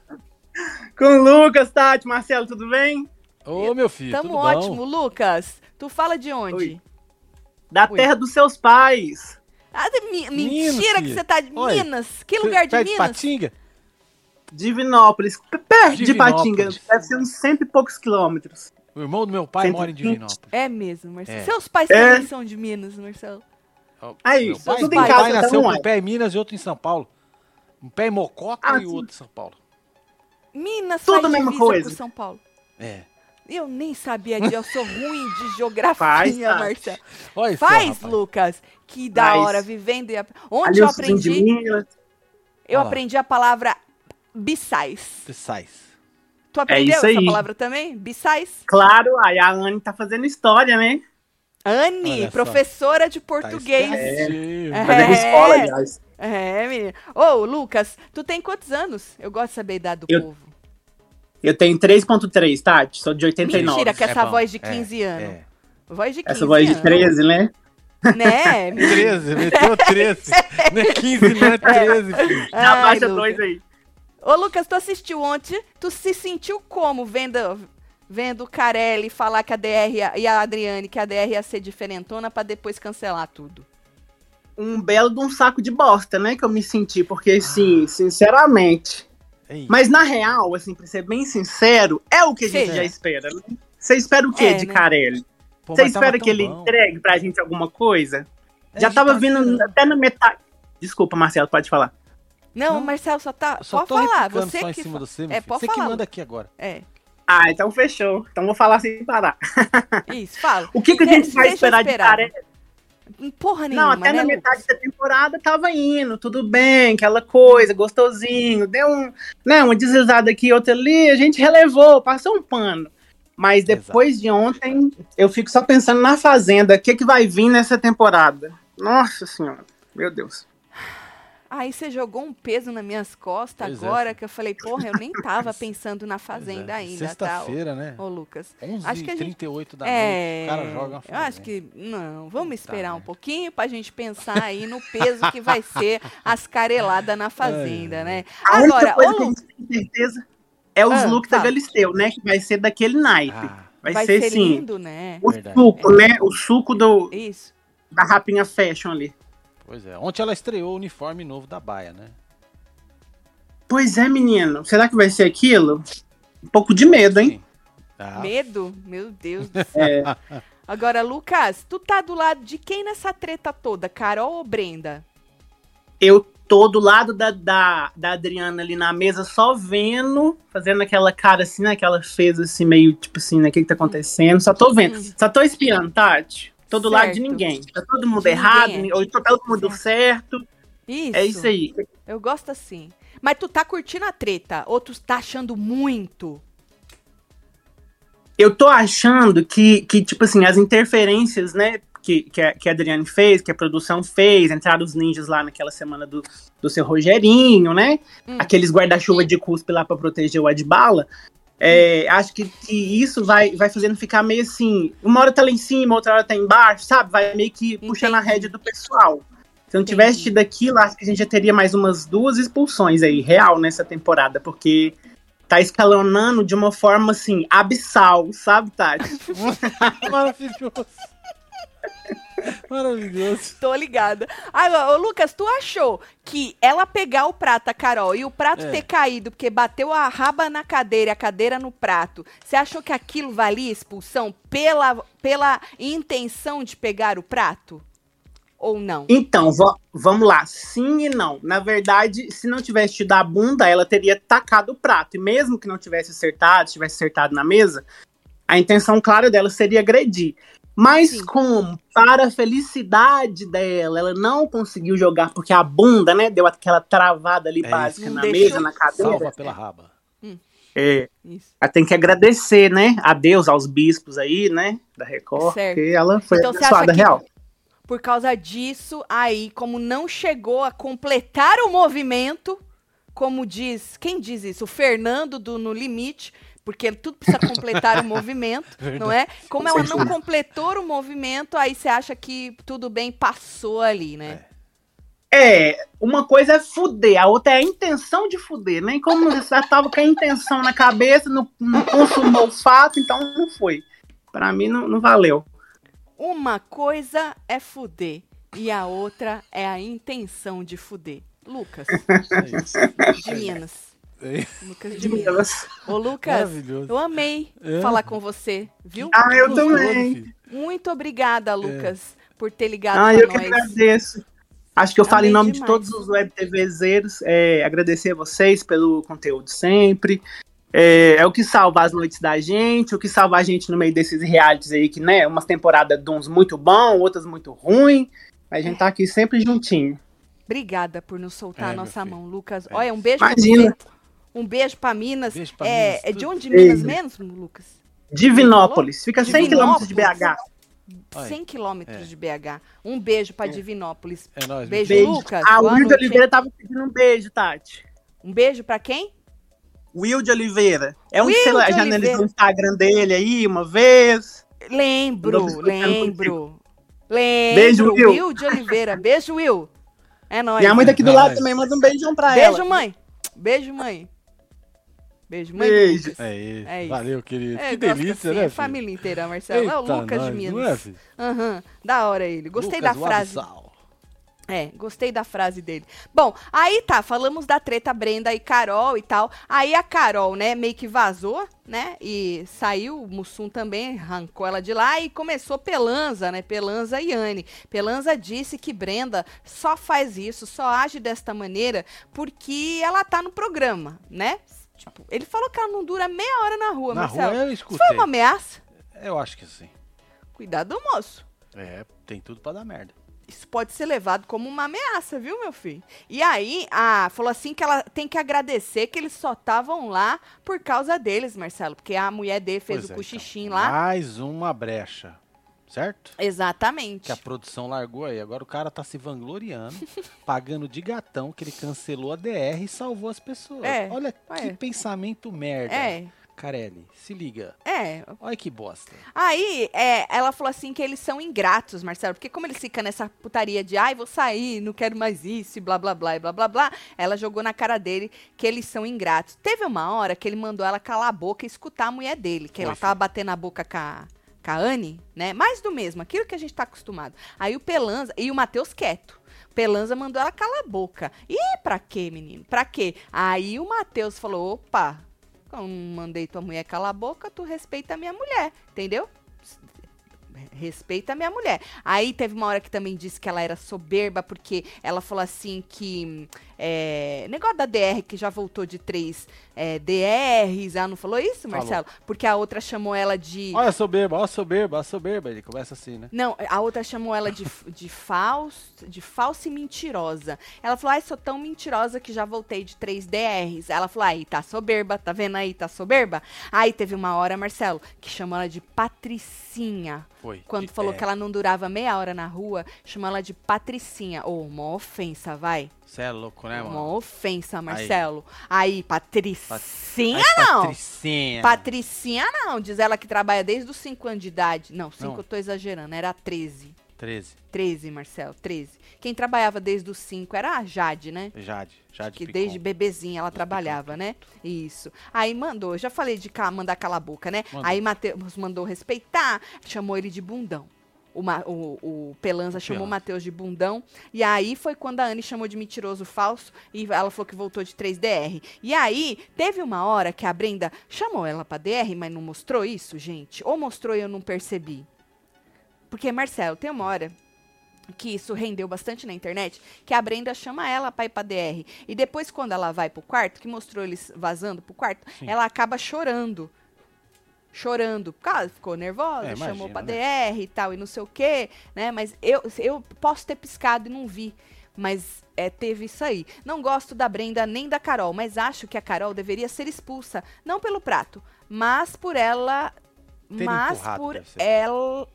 Com o Lucas, Tati, Marcelo, tudo bem? Ô, meu filho, Tamo tudo ótimo, bom? Lucas. Tu fala de onde? Oi. Da Oi. terra dos seus pais. Ah, de mi- Minas, mentira que filho. você tá de Oi. Minas. Que lugar de Perto Minas? Patinga? Divinópolis, perto de. Patinga. Deve ser uns cento e poucos quilômetros. O irmão do meu pai Cento mora em. Divinópolis. É mesmo, Marcelo. É. Seus pais É. também são de Minas, Marcelo. Aí, meu seus pai, tudo meu em casa, pai tá nasceu ué. um pé em Minas e outro em São Paulo. Um pé em Mococa Ah, e o outro em São Paulo. Minas Tudo faz a mesma divisa coisa. com São Paulo. É. Eu nem sabia disso, eu sou ruim de geografia, Faz. Marcelo. Olha só, Faz, rapaz. Lucas. Que da Faz. hora, vivendo e... Onde Ali eu aprendi, eu Olha lá. aprendi a palavra bissais. Sais. Tu aprendeu isso essa aí. palavra também? Bissais? Claro, aí a Anne tá fazendo história, né? Anne, só. professora de Tá português. espertinho. É. Fazendo escola, aliás. É, menino. Ô, Lucas, tu tem quantos anos? Eu gosto de saber a idade do Eu- povo. Eu tenho 3.3, Tati, sou de 89. Mentira, que É essa bom, voz de é, 15 anos. É. Voz de 15 Essa voz de anos. 13, né? Né? menino? 13, meteu 13. não é 15, não é 13, filho. Já Ai, baixa Lucas. dois aí. Ô, Lucas, tu assistiu ontem? Tu se sentiu como vendo, vendo o Carelli falar que a DR ia- e a Adriane que a DR ia ser diferentona pra depois cancelar tudo? Um belo de um saco de bosta, né? Que eu me senti, porque, assim, sinceramente. Ei, Mas na real, assim, pra ser bem sincero, é o que a gente Seja. já espera. né? Você espera o quê É, de né? Carelli? Você espera que ele bom. entregue pra gente alguma coisa? É, já tava tava vindo esperando. até na metade. Desculpa, Marcelo, pode falar. Não, Não, Marcelo, só tá. Só pode tô falar. Você só em que. cima fa- do você, É, pode Você que falar, manda aqui agora. É, Ah, então fechou. Então vou falar sem parar. isso, fala. O que, que a gente vai eu esperar de esperar. Carelli? Porra nenhuma, Não, até né, na Lucas? metade da temporada tava indo, tudo bem, aquela coisa, gostosinho. Deu um, né, uma deslizada aqui, outra ali, a gente relevou, passou um pano. Mas depois de ontem, eu fico só pensando na Fazenda, o que, que vai vir nessa temporada? Nossa Senhora, meu Deus. Aí você jogou um peso nas minhas costas Pois é, agora, filho. que eu falei, porra, eu nem tava pensando na fazenda ainda, tá? Sexta-feira, né? Ô, Lucas. 11 acho que a gente- 38 da É, noite. O cara joga uma eu acho fazenda. que não, vamos esperar um merda. pouquinho pra gente pensar aí no peso que vai ser as careladas na fazenda, Ai, né? A única Agora, coisa ô, que a Lu, gente tem certeza é os Ah, looks da fala. Galisteu, né? Que vai ser daquele naipe. Ah, vai, vai ser, ser sim. lindo, né? O Verdade. suco, né? O suco do, Isso. da rapinha fashion ali. Pois é. Ontem ela estreou o uniforme novo da Baia, né? Pois é, menino. Será que vai ser aquilo? Um pouco de medo, hein? Ah, Medo? Meu Deus do céu. É. Agora, Lucas, tu tá do lado de quem nessa treta toda? Carol ou Brenda? Eu tô do lado da, da, da Adriana ali na mesa, só vendo, fazendo aquela cara assim, né? Que ela fez assim, meio tipo assim, né? O que que tá acontecendo? Só tô vendo. Só tô espiando, Tati. Tô do lado de Certo. ninguém. Tá todo mundo De errado, é. ou tá todo mundo certo. Isso. É isso aí. Eu gosto assim. Mas tu tá curtindo a treta? Ou tu tá achando muito? Eu tô achando que, que tipo assim, as interferências, né, que, que, a, que a Adriane fez, que a produção fez, entraram os ninjas lá naquela semana do, do seu Rogerinho, né? Hum. Aqueles guarda-chuva de cuspe lá pra proteger o Adbala. É, acho que, que isso vai, vai fazendo ficar meio assim. Uma hora tá lá em cima, outra hora tá embaixo, sabe? Vai meio que puxando a Entendi. rédea do pessoal. Se não tivesse Entendi. tido aquilo, acho que a gente já teria mais umas duas expulsões aí, real, nessa temporada, porque tá escalonando de uma forma assim, abissal, sabe, Tati? Maravilhoso. Maravilhoso. Tô ligada. Agora, ô Lucas, tu achou que ela pegar o prato, a Carol, e o prato É. ter caído porque bateu a raba na cadeira e a cadeira no prato, você achou que aquilo valia expulsão pela, pela intenção de pegar o prato? Ou não? Então, va- vamos lá, sim e não. Na verdade, se não tivesse tido a bunda, ela teria tacado o prato. E mesmo que não tivesse acertado, se tivesse acertado na mesa, a intenção clara dela seria agredir. Mas Sim. como, para a felicidade dela, ela não conseguiu jogar porque a bunda, né, deu aquela travada ali É básica isso. na deixou- mesa, na cadeira. Salva pela raba. É, Isso. ela tem que agradecer, né, a Deus, aos bispos aí, né, da Record, Certo. porque ela foi Então abençoada real. por causa disso, aí, como não chegou a completar o movimento, como diz, quem diz isso? O Fernando do No Limite, porque tudo precisa completar o movimento, não é? Como ela não completou o movimento, aí você acha que tudo bem, passou ali, né? É, uma coisa é fuder, a outra é a intenção de fuder, né? E como já tava com a intenção na cabeça, não, não consumou o fato, então não foi. Pra mim não, não valeu. Uma coisa é fuder e a outra é a intenção de fuder. Lucas, É isso. de Minas. É Lucas de Minas. Ô, Lucas, eu amei É. falar com você, viu? Ah, eu Gostoso, também. Muito obrigada, Lucas, por ter ligado Ah, pra eu que nós. agradeço. Acho que eu falo em nome de demais. todos os web TVzeiros. É, agradecer a vocês pelo conteúdo sempre. É, é o que salva as noites da gente, o que salva a gente no meio desses realities aí, que, né, umas temporadas de uns muito bom, outras muito ruim. A gente tá aqui sempre juntinho. Obrigada por nos soltar É, a nossa mão, Lucas. É Olha, um beijo pra Imagina. você. Um beijo pra Minas. Beijo pra é, Minas, é de onde Minas Beijo. mesmo, Lucas? Divinópolis, fica 100 Divinópolis? quilômetros de BH. Olha, 100 quilômetros é. de BH. Um beijo pra Divinópolis. É nóis, Beijo. Beijo. Lucas. A Wilde Oliveira tava pedindo um beijo, Tati. Um beijo pra quem? Wilde Oliveira. É um que você já analisou o Instagram dele aí uma vez. Lembro, lembro. Lembro. Beijo, Will. Will de Oliveira. Beijo, Will. É nóis. Minha mãe tá aqui do É lado nóis. também, manda um beijão pra Beijo, ela. mãe. Beijo, mãe. Beijo, mãe. Beijo. Lucas. É isso. É isso. Valeu, querido. É, que delícia, assim, né, é filho? família inteira, Marcelo. é o Eita, Lucas de nós, Minas. É? Aham, da hora ele. Gostei Lucas, da frase. É, gostei da frase dele. Bom, aí tá, falamos da treta Brenda e Carol e tal. Aí a Carol, né, meio que vazou, né? E saiu, o Mussum também arrancou ela de lá e começou Pelanza, né? Pelanza e Anne. Pelanza disse que Brenda só faz isso, só age desta maneira porque ela tá no programa, né? Tipo, ele falou que ela não dura meia hora na rua, Na Marcelo. rua eu escutei. foi uma ameaça? Eu acho que sim. Cuidado, moço. É, tem tudo pra dar merda. Isso pode ser levado como uma ameaça, viu, meu filho? E aí, a falou assim que ela tem que agradecer que eles só estavam lá por causa deles, Marcelo. Porque a mulher dele fez Pois o é, então. lá. Mais uma brecha. Certo? Exatamente. Que a produção largou aí. Agora o cara tá se vangloriando, pagando de gatão que ele cancelou a DR e salvou as pessoas. É, Olha é. que pensamento merda. É, Carelli, se liga. é. Olha que bosta. Aí, é, ela falou assim que eles são ingratos, Marcelo, porque como eles ficam nessa putaria de, ai, vou sair, não quero mais isso, e blá, blá, blá, e blá, blá, blá, ela jogou na cara dele que eles são ingratos. Teve uma hora que ele mandou ela calar a boca e escutar a mulher dele, que Foi, ela tava batendo a boca com a, Anne, né? Mais do mesmo, aquilo que a gente tá acostumado. Aí o Pelanza, e o Matheus quieto. Pelanza mandou ela calar a boca. E pra quê, menino? Pra quê? Aí o Matheus falou: opa, como mandei tua mulher calar a boca, tu respeita a minha mulher, entendeu? Respeita a minha mulher. Aí teve uma hora que também disse que ela era soberba, porque ela falou assim que. É, negócio da DR, que já voltou de três é, DRs. Ela não falou isso, Falou. Marcelo? Porque a outra chamou ela de. Olha a soberba, olha a soberba, olha a soberba. Ele começa assim, né? Não, a outra chamou ela de, de, falso, de falsa e mentirosa. Ela falou, ai, sou tão mentirosa que já voltei de três DRs. Ela falou, aí, tá soberba, tá vendo aí, tá soberba? Aí teve uma hora, Marcelo, que chamou ela de Patricinha. Foi. Quando E- falou é, que ela não durava meia hora na rua, chamou ela de Patricinha. Ô, uma ofensa, vai. Você é louco, né, uma mano? ofensa, Marcelo. Aí, Patricinha Ai, não. Patricinha. Patricinha não. Diz ela que trabalha desde os 5 anos de idade. Não, 5 Não. eu tô exagerando, era 13. 13. 13, Marcelo, 13. Quem trabalhava desde os 5 era a Jade, né? Jade. Jade Que Picon. desde bebezinha ela trabalhava, né? Isso. Aí mandou, já falei de ca- mandar calar a boca, né? Mandou. Aí Matheus mandou respeitar, chamou ele de bundão. O, Ma- o, o Pelanza chamou o. Matheus de bundão. E aí foi quando a Anne chamou de mentiroso falso. E ela falou que voltou de 3DR. E aí, teve uma hora que a Brenda chamou ela pra DR, mas não mostrou isso, gente? Ou mostrou e eu não percebi? Porque, Marcelo, tem uma hora que isso rendeu bastante na internet, que a Brenda chama ela pra ir pra DR. E depois, quando ela vai pro quarto, que mostrou eles vazando pro quarto, Sim. ela acaba chorando. Chorando, ela ficou nervosa, É, chamou imagina, pra né? DR e tal, e não sei o quê, né? Mas eu, eu posso ter piscado e não vi. Mas é, teve isso aí. Não gosto da Brenda nem da Carol, mas acho que a Carol deveria ser expulsa. Não pelo prato, mas por ela. Ter mas por ela.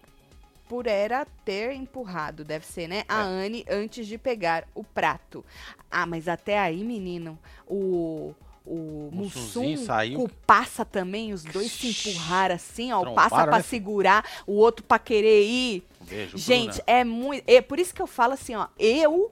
Por era ter empurrado, deve ser, né? A É. Anne antes de pegar o prato. Ah, mas até aí, menino, o. O Mussum saiu. o Passa também, os dois se empurraram assim, ó. O Passa pra né, filho? segurar, o outro pra querer ir. Um beijo, Gente, Bruna. é muito. É por isso que eu falo assim, ó. Eu,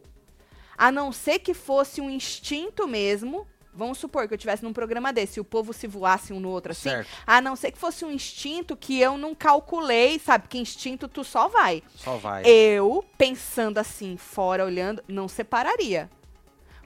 a não ser que fosse um instinto mesmo. Vamos supor que eu tivesse num programa desse, e o povo se voasse um no outro assim. Certo. A não ser que fosse um instinto que eu não calculei, sabe? Que instinto tu só vai. Só vai. Eu, pensando assim, fora, olhando, não separaria.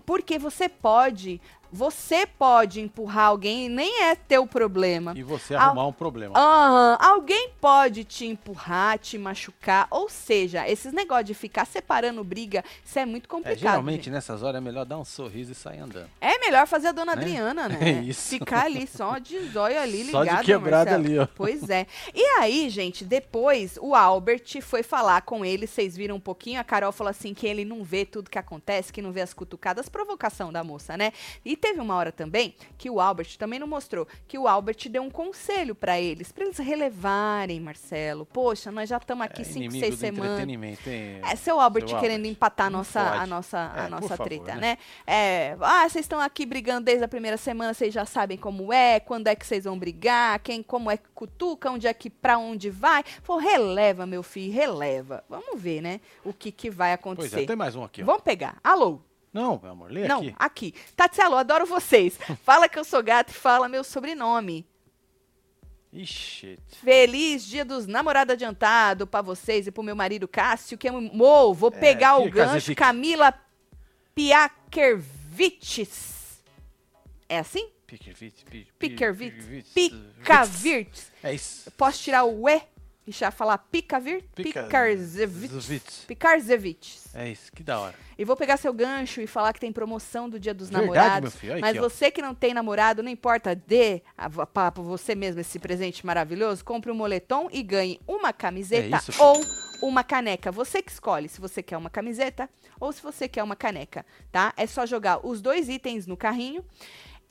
Porque você pode. Você pode empurrar alguém e nem é teu problema. E você arrumar um problema. Aham, alguém pode te empurrar, te machucar. Ou seja, esses negócios de ficar separando briga, isso é muito É, complicado. geralmente gente. nessas horas é melhor dar um sorriso e sair andando. É melhor fazer a dona Né? Adriana, né? É isso. Ficar ali só de zóio ali Só ligado. de quebrada Marcelo. ali, ó. Pois é. E aí, gente, depois o Albert foi falar com ele, vocês viram um pouquinho, a Carol falou assim que ele não vê tudo que acontece, que não vê as cutucadas, provocação da moça, né? E teve uma hora também que o Albert também não mostrou, que o Albert deu um conselho pra eles, pra eles relevarem, Marcelo. Poxa, nós já estamos aqui é cinco, inimigo seis do semanas. entretenimento, hein? É seu Albert Seu querendo Albert. empatar a nossa, a nossa, É, a nossa favor, treta, né? né? É, ah, vocês estão aqui brigando desde a primeira semana, vocês já sabem como é, quando é que vocês vão brigar, quem, como é que cutuca, onde é que, pra onde vai. Pô, releva, meu filho, releva. Vamos ver, né, o que que vai Pois acontecer. é, tem mais um aqui, ó. Vamos pegar. Alô? Não, meu amor, lê Não, aqui. aqui. Tatielo, adoro vocês. Fala que eu sou gato e fala meu sobrenome. Ixi. Feliz dia dos namorados adiantado pra vocês e pro meu marido Cássio, que eu mo, vou É, pegar o Pia gancho. Camila Piakervites. É assim? Pikervitz. Pikervitz. Picavirtes. É isso. Posso tirar o E e já falar Picarzevich. Zvitz. Picarzevich. É isso, que da hora. E vou pegar seu gancho e falar que tem promoção do Dia dos Verdade, Namorados. meu filho. Olha Mas aqui, ó. você que não tem namorado, não importa, dê a- pra pra você mesmo esse presente maravilhoso. Compre um moletom e ganhe uma camiseta É isso, ou uma caneca. Você que escolhe se você quer uma camiseta ou se você quer uma caneca, tá? É só jogar os dois itens no carrinho.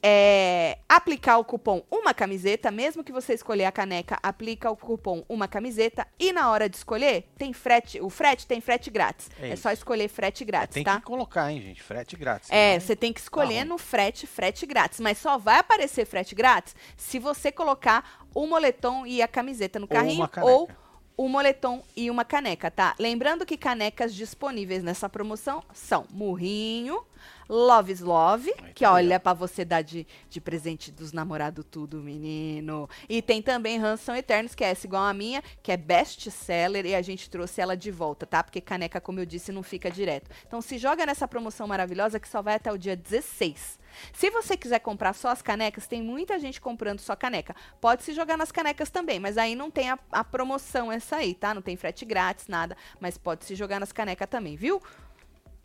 É, aplicar o cupom uma camiseta, mesmo que você escolher a caneca, aplica o cupom uma camiseta e na hora de escolher, tem frete, o frete tem frete grátis. É, É só escolher frete grátis, Tem tá? que colocar, hein, gente? Frete grátis. É, senão- você tem que escolher Arruma. no frete, frete grátis. Mas só vai aparecer frete grátis se você colocar o moletom e a camiseta no carrinho ou o moletom e uma caneca, tá? Lembrando que canecas disponíveis nessa promoção são Murrinho, Loves Love, Aí que tá olha pra você dar de, de presente dos namorados tudo, menino. E tem também Ransom Eternos, que é essa igual a minha, que é best seller e a gente trouxe ela de volta, tá? Porque caneca, como eu disse, não fica direto. Então se joga nessa promoção maravilhosa que só vai até o dia 16. Se você quiser comprar só as canecas, tem muita gente comprando só caneca. Pode se jogar nas canecas também, mas aí não tem a, a promoção essa aí, tá? Não tem frete grátis, nada. Mas pode se jogar nas canecas também, viu?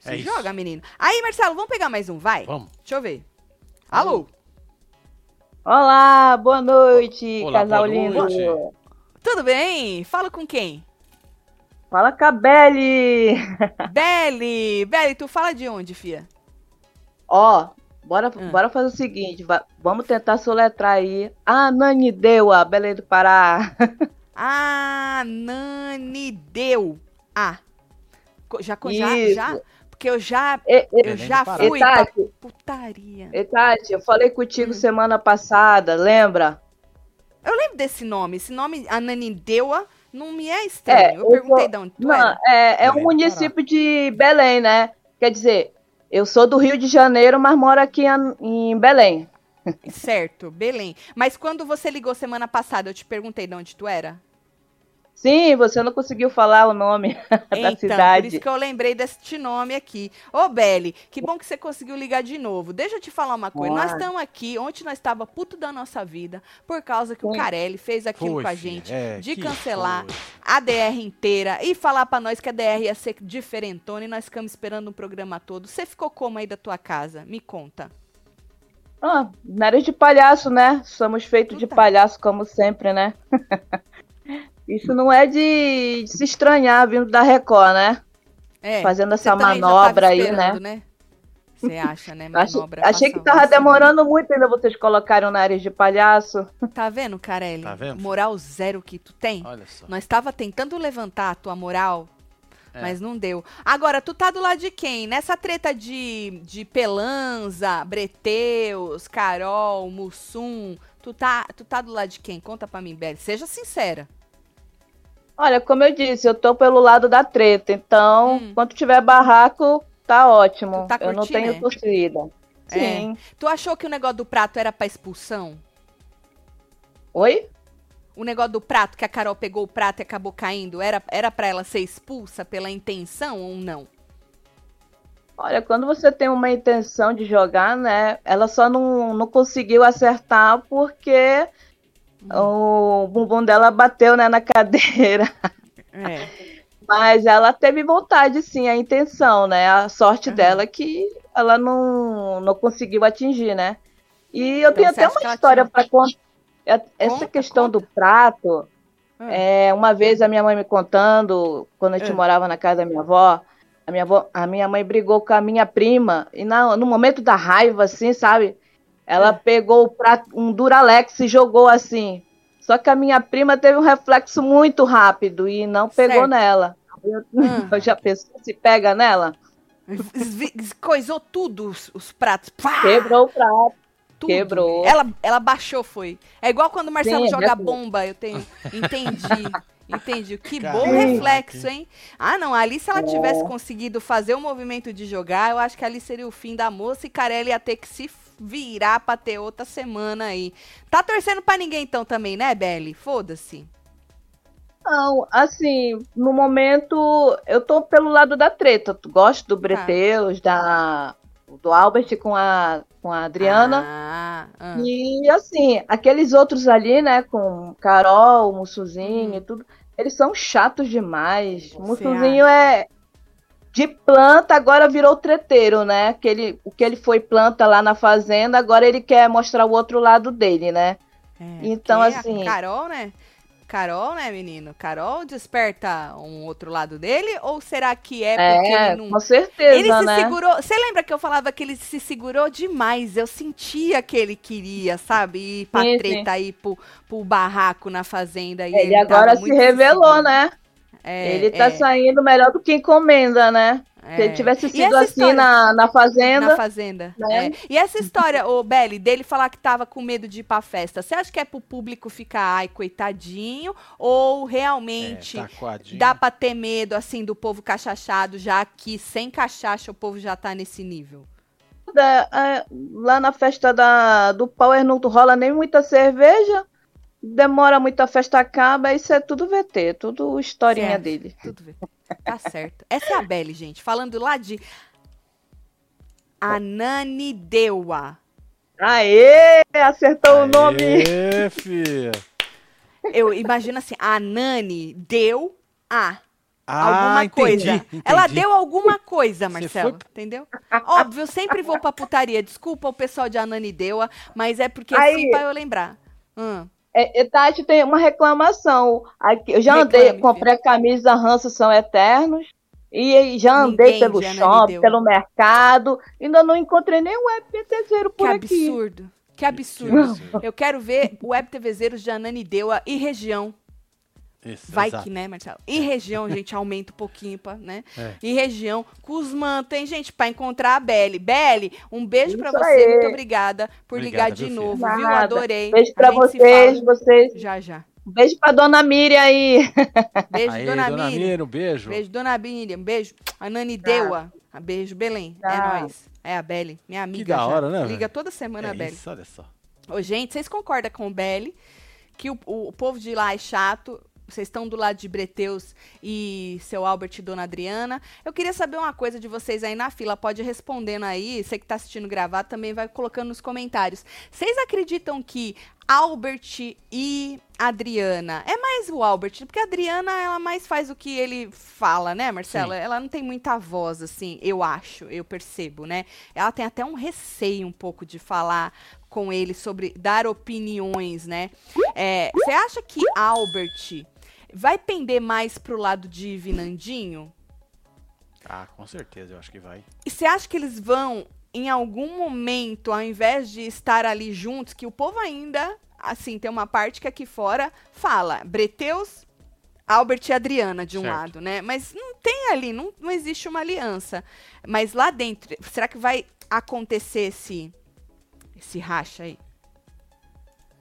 Se É isso. joga, menino. Aí, Marcelo, vamos pegar mais um, vai? Vamos. Deixa eu ver. Alô? Olá, boa noite, Olá, casal boa lindo. noite. Tudo bem? Fala com quem? Fala com a Beli. Beli! Beli, tu fala de onde, fia? Ó, bora, Hum. bora fazer o seguinte, va- vamos tentar soletrar aí. Ah, Nani deu a Belém do Pará. Ah, Nani deu. Ah. Já, já, Isso. já? Porque eu já, E, e, eu já fui e pra Tati, putaria. e Tati, eu falei contigo Hum. semana passada, lembra? Eu lembro desse nome. Esse nome, Ananindeua, não me é estranho. É, eu eu perguntei sou- de onde tu Não, era. é, é um município de Belém, né? Quer dizer, eu sou do Rio de Janeiro, mas moro aqui em- em Belém. Certo, Belém. Mas quando você ligou semana passada, eu te perguntei de onde tu era? Sim, você não conseguiu falar o nome da então, por cidade. isso que eu lembrei deste nome aqui. Ô, Beli, que bom que você conseguiu ligar de novo. Deixa eu te falar uma coisa. Nós Ah. estamos aqui, ontem nós estava puto da nossa vida, por causa que o Sim. Carelli fez aquilo Foi, com a gente, é, de cancelar foi. a DR inteira e falar pra nós que a DR ia ser diferentona e nós ficamos esperando o programa todo. Você ficou como aí da tua casa? Me conta. Ah, nariz de palhaço, né? Somos feitos de palhaço, como sempre, né? Isso não é de, de se estranhar vindo da Record, né? É, Fazendo essa manobra aí, esperando, né? Você acha, né? Achei, Manobra. achei que passa tava semana. demorando muito ainda vocês colocarem o nariz de palhaço. Tá vendo, Carelli? Tá vendo? Moral zero que tu tem. Olha só. Nós tava tentando levantar a tua moral, É. mas não deu. Agora, tu tá do lado de quem? Nessa treta de, de Pelanza, Breteus, Carol, Mussum, tu tá, tu tá do lado de quem? Conta pra mim, Beli. Seja sincera. Olha, como eu disse, eu tô pelo lado da treta. Então, Hum. quando tiver barraco, tá ótimo. Tá eu não tenho é? torcida. É. Sim. Tu achou que o negócio do prato era pra expulsão? Oi? O negócio do prato, que a Carol pegou o prato e acabou caindo, era, era pra ela ser expulsa pela intenção ou não? Olha, quando você tem uma intenção de jogar, né? Ela só não, não conseguiu acertar porque o bumbum dela bateu né, na cadeira. É. Mas ela teve vontade, sim, a intenção, né? A sorte Uhum. dela é que ela não, não conseguiu atingir, né? E eu tenho você até uma história para contar. Essa Conta, questão conta. do prato, Hum. é, uma vez a minha mãe me contando, quando a gente Hum. morava na casa da minha avó, a minha, avó, a minha mãe brigou com a minha prima, e na- no momento da raiva, assim, sabe? Ela Hum. pegou o prato, um Duralex e jogou assim. Só que a minha prima teve um reflexo muito rápido e não pegou Certo. nela. Eu, Hum. eu já pensou se pega nela? Coisou tudo os, os pratos. Pá! Quebrou o prato. Tudo. Quebrou. Ela, ela baixou, foi. É igual quando o Marcelo Sim, joga é bomba, eu tenho. Entendi. Entendi. Que bom Caraca. reflexo, hein? Ah, não. Ali, se ela É. tivesse conseguido fazer o movimento de jogar, eu acho que ali seria o fim da moça e Carelli ia ter que se virar pra ter outra semana aí. Tá torcendo pra ninguém então também, né, Belly? Foda-se. Não, assim, no momento eu tô pelo lado da treta. Gosto Tá. do Breteus, da, do Albert com a, com a Adriana. Ah, ah. E assim, aqueles outros ali, né, com Carol, Mussuzinho Uhum. e tudo, eles são chatos demais. Você Mussuzinho é de planta, agora virou treteiro, né? Ele, o que ele foi planta lá na fazenda, agora ele quer mostrar o outro lado dele, né? É, Então, assim- Carol, né? Carol, né, menino? Carol desperta um outro lado dele? Ou será que é porque É, ele não. com certeza, Ele se né? segurou. Você lembra que eu falava que ele se segurou demais? Eu sentia que ele queria, sabe? Ir pra Sim, treta, ir pro, pro barraco na fazenda. E Ele tava agora se revelou, seguro. né? É, ele tá é, saindo melhor do que encomenda, né? Se é. ele tivesse E sido assim história- na, na fazenda. Na fazenda. né? é. E essa história, ô Belly, dele falar que tava com medo de ir pra festa, você acha que é pro público ficar, ai, coitadinho? Ou realmente É, taquadinho. dá pra ter medo, assim, do povo cachachado, já que sem cachaça o povo já tá nesse nível? da- é, lá na festa da, do Power não rola nem muita cerveja. Demora muito, a festa acaba. Isso é tudo VT, tudo historinha Certo. dele. Tudo bem. Tá certo. Essa é a Belly, gente. Falando lá de Ananideua. Aê! Acertou o nome! Aê, filha. Eu imagino assim, a Nani deu a Ah, alguma entendi, coisa. entendi. Ela deu alguma coisa, Marcelo. foi- Entendeu? Óbvio, eu sempre vou pra putaria. Desculpa o pessoal de Ananideua, mas é porque Aí- assim pra eu lembrar. Hum. É, é, Tati, tem uma reclamação. Aqui, eu já Reclame, andei, comprei camisa Ranço São Eternos. E já andei Ninguém pelo Ana shopping, pelo mercado. Ainda não encontrei nenhum web Que por aqui. absurdo. Que absurdo. Eu quero ver o Web TVzeiros de Ananideua e região. Isso, Vai exato. que, né, Marcelo? E região, a gente aumenta um pouquinho, pra, né? É. E região, Cusman, tem gente pra encontrar a Belly. Belly, um beijo pra Isso você, aí. muito obrigada por Obrigada, ligar de novo, filha? viu? Nada. Adorei. Beijo A se vocês, vocês. Já, já. Beijo pra dona Miriam aí. Beijo, Aí, dona, dona Miriam. Miriam, um beijo. Beijo, dona Miriam. Beijo, a Nani Deua. Ah, Beijo, Belém. É Tchau. nóis. É a Belly, minha amiga. Que da já. hora, né, Liga toda semana a É Belly. isso, olha só. Ô, gente, vocês concordam com o Belly que o, o- o povo de lá é chato? Vocês estão do lado de Breteus e seu Albert e Dona Adriana. Eu queria saber uma coisa de vocês aí na fila. Pode ir respondendo aí. Você que tá assistindo gravado também vai colocando nos comentários. Vocês acreditam que Albert e Adriana. É mais o Albert, porque a Adriana, ela mais faz o que ele fala, né, Marcela? Sim. Ela não tem muita voz, assim, eu acho, eu percebo, né? Ela tem até um receio um pouco de falar com ele sobre dar opiniões, né? É, Você acha que Albert vai pender mais pro lado de Vinandinho? Ah, com certeza, eu acho que vai. E você acha que eles vão, em algum momento, ao invés de estar ali juntos, que o povo ainda, assim, tem uma parte que aqui fora fala Breteus, Albert e Adriana de um Certo. lado, né? Mas não tem ali, não, não existe uma aliança. Mas lá dentro, será que vai acontecer esse, esse racha aí?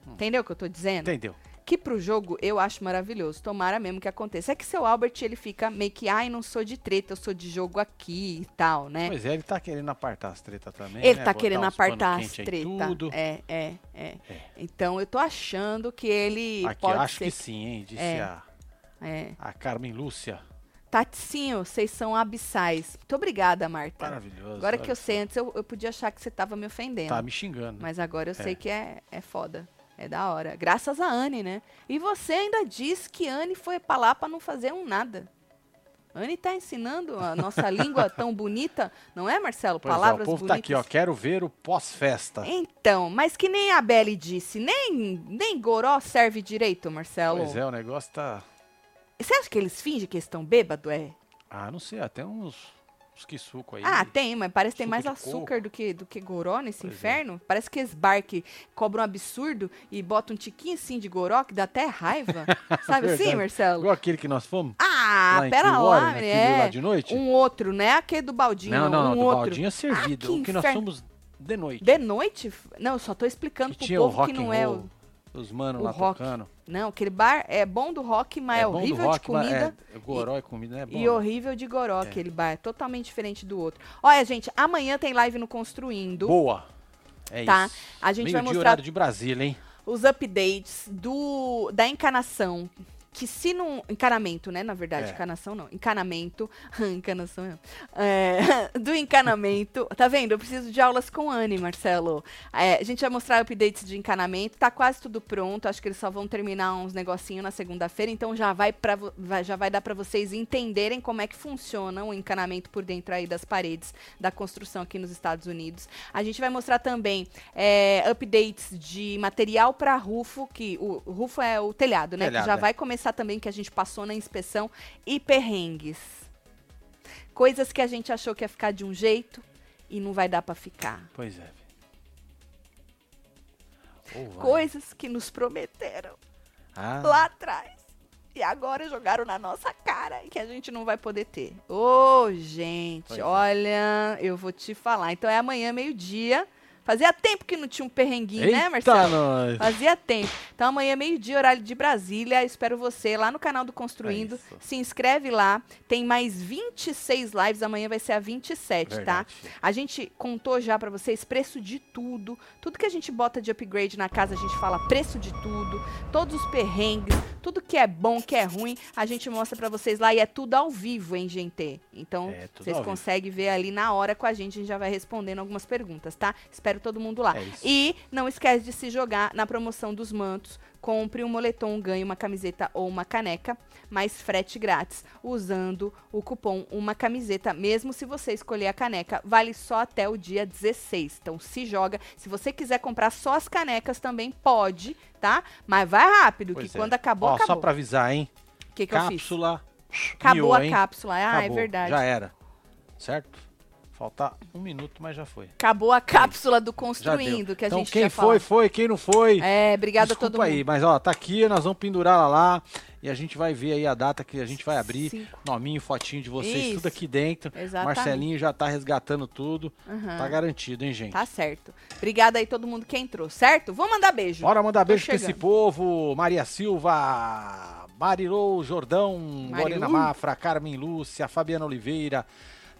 Entendeu o que eu tô dizendo? Entendeu? Que pro jogo eu acho maravilhoso. Tomara mesmo que aconteça. É que seu Albert, ele fica meio que, ai, não sou de treta, eu sou de jogo aqui e tal, né? Pois é, ele tá querendo apartar as tretas também. Ele né? tá Botar querendo apartar as quente em treta. Tudo. É, é, é, É. Então eu tô achando que ele Aqui, pode acho ser. que sim, hein? Disse É. a, É. a Carmen Lúcia. Tatinho, vocês são abissais. Muito obrigada, Marta. Maravilhoso. Agora que eu sei, antes eu, eu podia achar que você tava me ofendendo. Tá me xingando. Mas agora eu É. sei que é, é foda. É da hora. Graças a Anne, né? E você ainda diz que Anne foi pra lá pra não fazer um nada. Anne tá ensinando a nossa língua tão bonita, não é, Marcelo? Pois é, Palavras o povo bonitas. tá aqui, ó. Quero ver o pós-festa. Então, mas que nem a Belle disse, nem, nem Goró serve direito, Marcelo. Pois é, o negócio tá. Você acha que eles fingem que estão bêbados, é? Ah, não sei, até uns, uns que suco aí. Ah, tem, mas parece que tem mais açúcar do que, do que goró nesse Pois é. inferno. Parece que esses bar que cobram um absurdo e botam um tiquinho assim de goró que dá até raiva. Sabe assim, Verdade. Marcelo? Igual aquele que nós fomos. Ah, lá pera lá, naquele é. lá de noite. Um outro, né? Aquele do baldinho. não, não, não. um do outro. baldinho é servido. Ah, que o que nós fomos de noite. De noite? Não, eu só tô explicando que pro povo rock que não é roll. o. Os manos lá rock. tocando. Não, aquele bar é bom do rock, mas é, do horrível rock, de mas comida. É, goró e comida é bom. E horrível de goró, aquele bar. É totalmente diferente do outro. Olha, gente, amanhã tem live no Construindo. Boa. É Tá. isso. A gente vai Meio-dia, mostrar horário de Brasília, hein? os updates do da encanação que se não. Encanamento, né? Na verdade, É. encanação não. Encanamento. encanação não. É, do encanamento. Tá vendo? Eu preciso de aulas com Anne, Marcelo. É, a gente vai mostrar updates de encanamento. Tá quase tudo pronto. Acho que eles só vão terminar uns negocinhos na segunda-feira. Então já vai, pra, vai- já vai dar pra vocês entenderem como é que funciona o encanamento por dentro aí das paredes da construção aqui nos Estados Unidos. A gente vai mostrar também é, updates de material para rufo, que o, o rufo é o telhado, né? Telhado, que já é. vai começar também que a gente passou na inspeção e perrengues. Coisas que a gente achou que ia ficar de um jeito e não vai dar para ficar. Pois é. Coisas que nos prometeram Ah, lá atrás. E agora jogaram na nossa cara e que a gente não vai poder ter. Ô, gente, Pois é. olha, eu vou te falar. Então é amanhã, meio-dia. Fazia tempo que não tinha um perrenguinho, né, Eita, Marcelo? nós. Fazia tempo. Então amanhã, meio-dia, horário de Brasília. Espero você lá no canal do Construindo. É. Se inscreve lá. Tem mais 26 lives. Amanhã vai ser a 27, tá? Verdade. A gente contou já pra vocês preço de tudo. Tudo que a gente bota de upgrade na casa, a gente fala preço de tudo. Todos os perrengues, tudo que é bom, que é ruim, a gente mostra pra vocês lá e é tudo ao vivo, hein, gente? Então, É, vocês conseguem ver ali na hora com a gente, a gente já vai respondendo algumas perguntas, tá? Espero todo mundo lá. É. E não esquece de se jogar na promoção dos mantos. Compre um moletom, ganhe uma camiseta ou uma caneca, mais frete grátis, usando o cupom Uma Camiseta, mesmo se você escolher a caneca, vale só até o dia 16. Então se joga. Se você quiser comprar só as canecas, também pode, tá? Mas vai rápido, Pois que é. quando acabou, Ó, acabou. Só pra avisar, hein? O que, que eu fiz? Cápsula. Acabou miou, a hein? cápsula. Ah, é Acabou. verdade. Já era. Certo? Faltar um minuto, mas já foi. Acabou a cápsula do Já Construindo, que a então, gente quem tinha foi, falado. foi. Quem não foi, É, obrigada a todo mundo. aí. Mas, ó, tá aqui, nós vamos pendurar ela lá. E a gente vai ver aí a data que a gente vai abrir. Cinco. Nominho, fotinho de vocês, Isso. tudo aqui dentro. Exatamente. Marcelinho já tá resgatando tudo. Aham. Tá garantido, hein, gente? Tá certo. Obrigada aí todo mundo que entrou, certo? Vou mandar beijo. Bora mandar Tô beijo pra esse povo. Maria Silva, Marilou Jordão, Lorena Mafra, Carmen Lúcia, Fabiana Oliveira,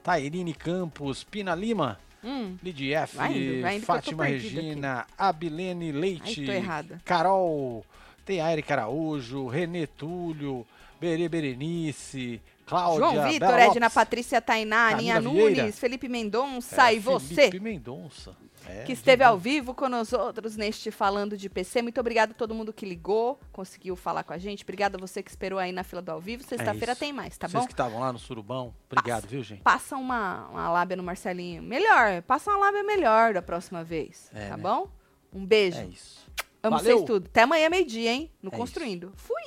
Tairine Campos, Pina Lima, Hum, Lidia F, Vai indo, vai indo Fátima Regina, Abilene ai, Leite, errada. Carol, tem a Erika Araújo, Renê Túlio, Berê Berenice, Cláudia, João Vitor, Edna Patrícia Tainá, Aninha. Nunes, Felipe Mendonça é, e você. Felipe Mendonça. É, que esteve ao vivo com nós outros neste Falando de PC. Muito obrigada a todo mundo que ligou, conseguiu falar com a gente. Obrigada a você que esperou aí na fila do ao vivo. Sexta-feira isso. tem mais, tá Vocês bom? que estavam lá no Surubão, obrigado, viu, gente? Passa uma, uma lábia no Marcelinho. Melhor, passa uma lábia melhor da próxima vez, É, tá né? bom? Um beijo. É isso. Amo Valeu. vocês tudo. Até amanhã, meio-dia, hein? No É Construindo. Fui!